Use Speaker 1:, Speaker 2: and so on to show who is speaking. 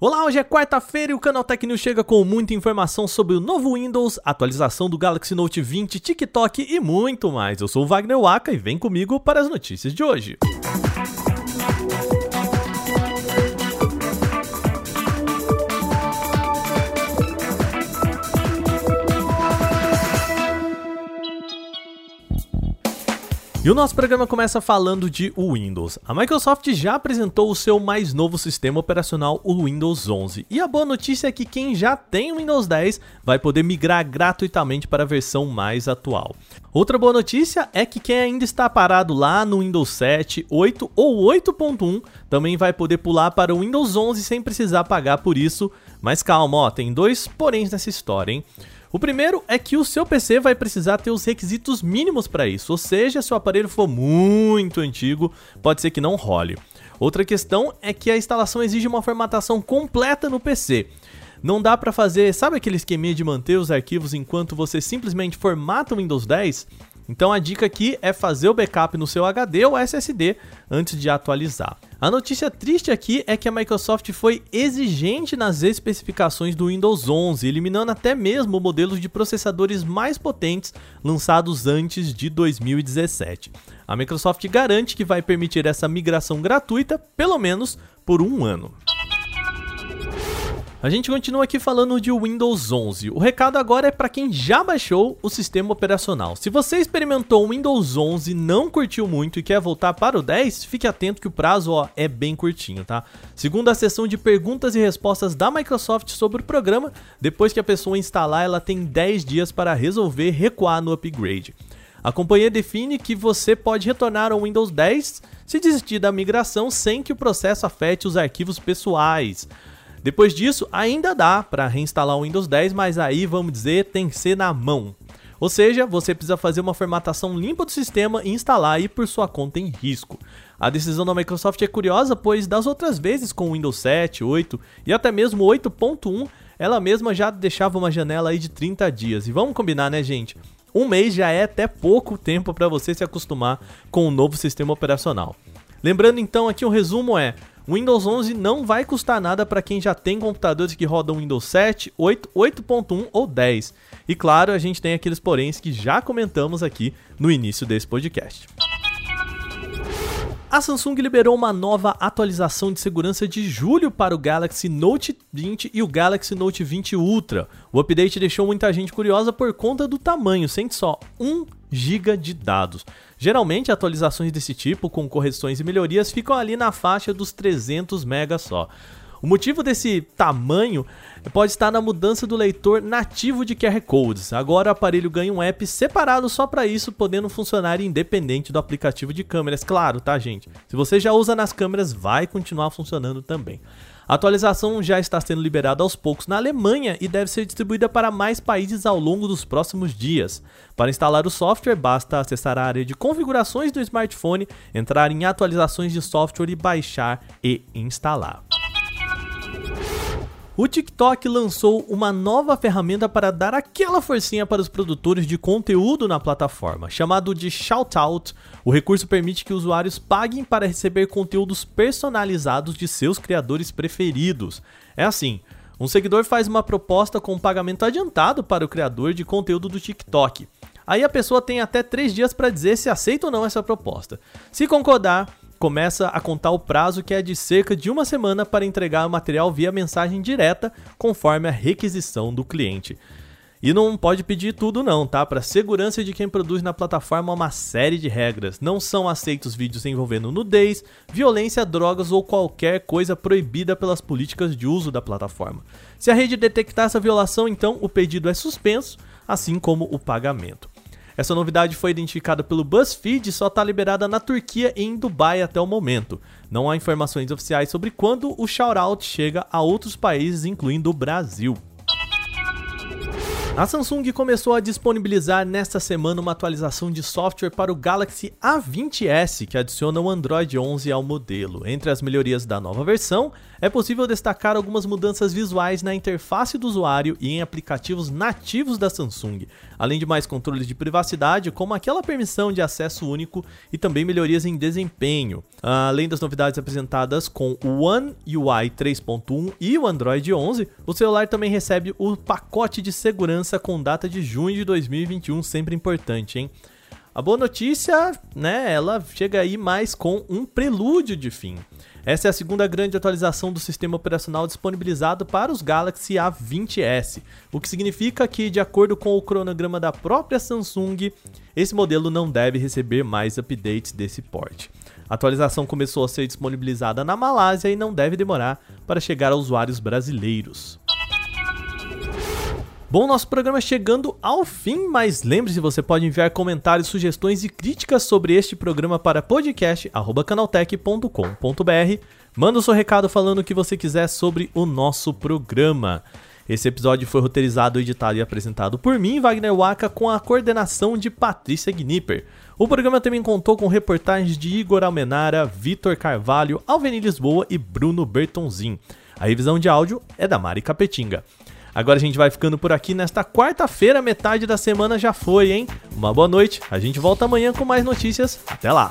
Speaker 1: Olá, hoje é quarta-feira e o canal Tech News chega com muita informação sobre o novo Windows, atualização do Galaxy Note 20, TikTok e muito mais. Eu sou o Wagner Waka e vem comigo para as notícias de hoje. E o nosso programa começa falando de Windows. A Microsoft já apresentou o seu mais novo sistema operacional, o Windows 11. E a boa notícia é que quem já tem o Windows 10 vai poder migrar gratuitamente para a versão mais atual. Outra boa notícia é que quem ainda está parado lá no Windows 7, 8 ou 8.1 também vai poder pular para o Windows 11 sem precisar pagar por isso. Mas calma, ó, tem dois poréns nessa história, hein? O primeiro é que o seu PC vai precisar ter os requisitos mínimos para isso, ou seja, se o aparelho for muito antigo, pode ser que não role. Outra questão é que a instalação exige uma formatação completa no PC. Não dá para fazer, sabe aquele esqueminha de manter os arquivos enquanto você simplesmente formata o Windows 10? Então a dica aqui é fazer o backup no seu HD ou SSD antes de atualizar. A notícia triste aqui é que a Microsoft foi exigente nas especificações do Windows 11, eliminando até mesmo modelos de processadores mais potentes lançados antes de 2017. A Microsoft garante que vai permitir essa migração gratuita, pelo menos por um ano. A gente continua aqui falando de Windows 11. O recado agora é para quem já baixou o sistema operacional. Se você experimentou o Windows 11, não curtiu muito e quer voltar para o 10, fique atento que o prazo ó, é bem curtinho, tá? Segundo a sessão de perguntas e respostas da Microsoft sobre o programa, depois que a pessoa instalar, ela tem 10 dias para resolver recuar no upgrade. A companhia define que você pode retornar ao Windows 10 se desistir da migração sem que o processo afete os arquivos pessoais. Depois disso, ainda dá para reinstalar o Windows 10, mas aí vamos dizer tem que ser na mão. Ou seja, você precisa fazer uma formatação limpa do sistema e instalar aí por sua conta em risco. A decisão da Microsoft é curiosa, pois das outras vezes com o Windows 7, 8 e até mesmo 8.1, ela mesma já deixava uma janela aí de 30 dias. E vamos combinar, né, gente? Um mês já é até pouco tempo para você se acostumar com o novo sistema operacional. Lembrando então aqui o um resumo é: o Windows 11 não vai custar nada para quem já tem computadores que rodam Windows 7, 8, 8.1 ou 10. E claro, a gente tem aqueles poréns que já comentamos aqui no início desse podcast. A Samsung liberou uma nova atualização de segurança de julho para o Galaxy Note 20 e o Galaxy Note 20 Ultra. O update deixou muita gente curiosa por conta do tamanho, sente só, 1 GB de dados. Geralmente, atualizações desse tipo, com correções e melhorias, ficam ali na faixa dos 300 MB só. O motivo desse tamanho pode estar na mudança do leitor nativo de QR Codes. Agora o aparelho ganha um app separado só para isso, podendo funcionar independente do aplicativo de câmeras. Claro, tá, gente? Se você já usa nas câmeras, vai continuar funcionando também. A atualização já está sendo liberada aos poucos na Alemanha e deve ser distribuída para mais países ao longo dos próximos dias. Para instalar o software, basta acessar a área de configurações do smartphone, entrar em atualizações de software e baixar e instalar. O TikTok lançou uma nova ferramenta para dar aquela forcinha para os produtores de conteúdo na plataforma, chamado de Shoutout. O recurso permite que usuários paguem para receber conteúdos personalizados de seus criadores preferidos. É assim, um seguidor faz uma proposta com pagamento adiantado para o criador de conteúdo do TikTok. Aí a pessoa tem até 3 dias para dizer se aceita ou não essa proposta. Se concordar, começa a contar o prazo que é de cerca de uma semana para entregar o material via mensagem direta, conforme a requisição do cliente. E não pode pedir tudo não, tá? Para segurança de quem produz na plataforma uma série de regras. Não são aceitos vídeos envolvendo nudez, violência, drogas ou qualquer coisa proibida pelas políticas de uso da plataforma. Se a rede detectar essa violação, então o pedido é suspenso, assim como o pagamento. Essa novidade foi identificada pelo BuzzFeed e só está liberada na Turquia e em Dubai até o momento. Não há informações oficiais sobre quando o shoutout chega a outros países, incluindo o Brasil. A Samsung começou a disponibilizar nesta semana uma atualização de software para o Galaxy A20s que adiciona o Android 11 ao modelo. Entre as melhorias da nova versão, é possível destacar algumas mudanças visuais na interface do usuário e em aplicativos nativos da Samsung, além de mais controles de privacidade, como aquela permissão de acesso único e também melhorias em desempenho. Além das novidades apresentadas com o One UI 3.1 e o Android 11, o celular também recebe o pacote de segurança com data de junho de 2021, sempre importante, hein? A boa notícia, né, ela chega aí mais com um prelúdio de fim. Essa é a segunda grande atualização do sistema operacional disponibilizado para os Galaxy A20s, o que significa que, de acordo com o cronograma da própria Samsung, esse modelo não deve receber mais updates desse porte. A atualização começou a ser disponibilizada na Malásia e não deve demorar para chegar a usuários brasileiros. Bom, nosso programa chegando ao fim, mas lembre-se, você pode enviar comentários, sugestões e críticas sobre este programa para podcast@canaltech.com.br. Manda o seu recado falando o que você quiser sobre o nosso programa. Esse episódio foi roteirizado, editado e apresentado por mim, Wagner Waka, com a coordenação de Patrícia Gnipper. O programa também contou com reportagens de Igor Almenara, Vitor Carvalho, Alveni Lisboa e Bruno Bertonzin. A revisão de áudio é da Mari Capetinga. Agora a gente vai ficando por aqui nesta quarta-feira, metade da semana já foi, hein? Uma boa noite, a gente volta amanhã com mais notícias. Até lá!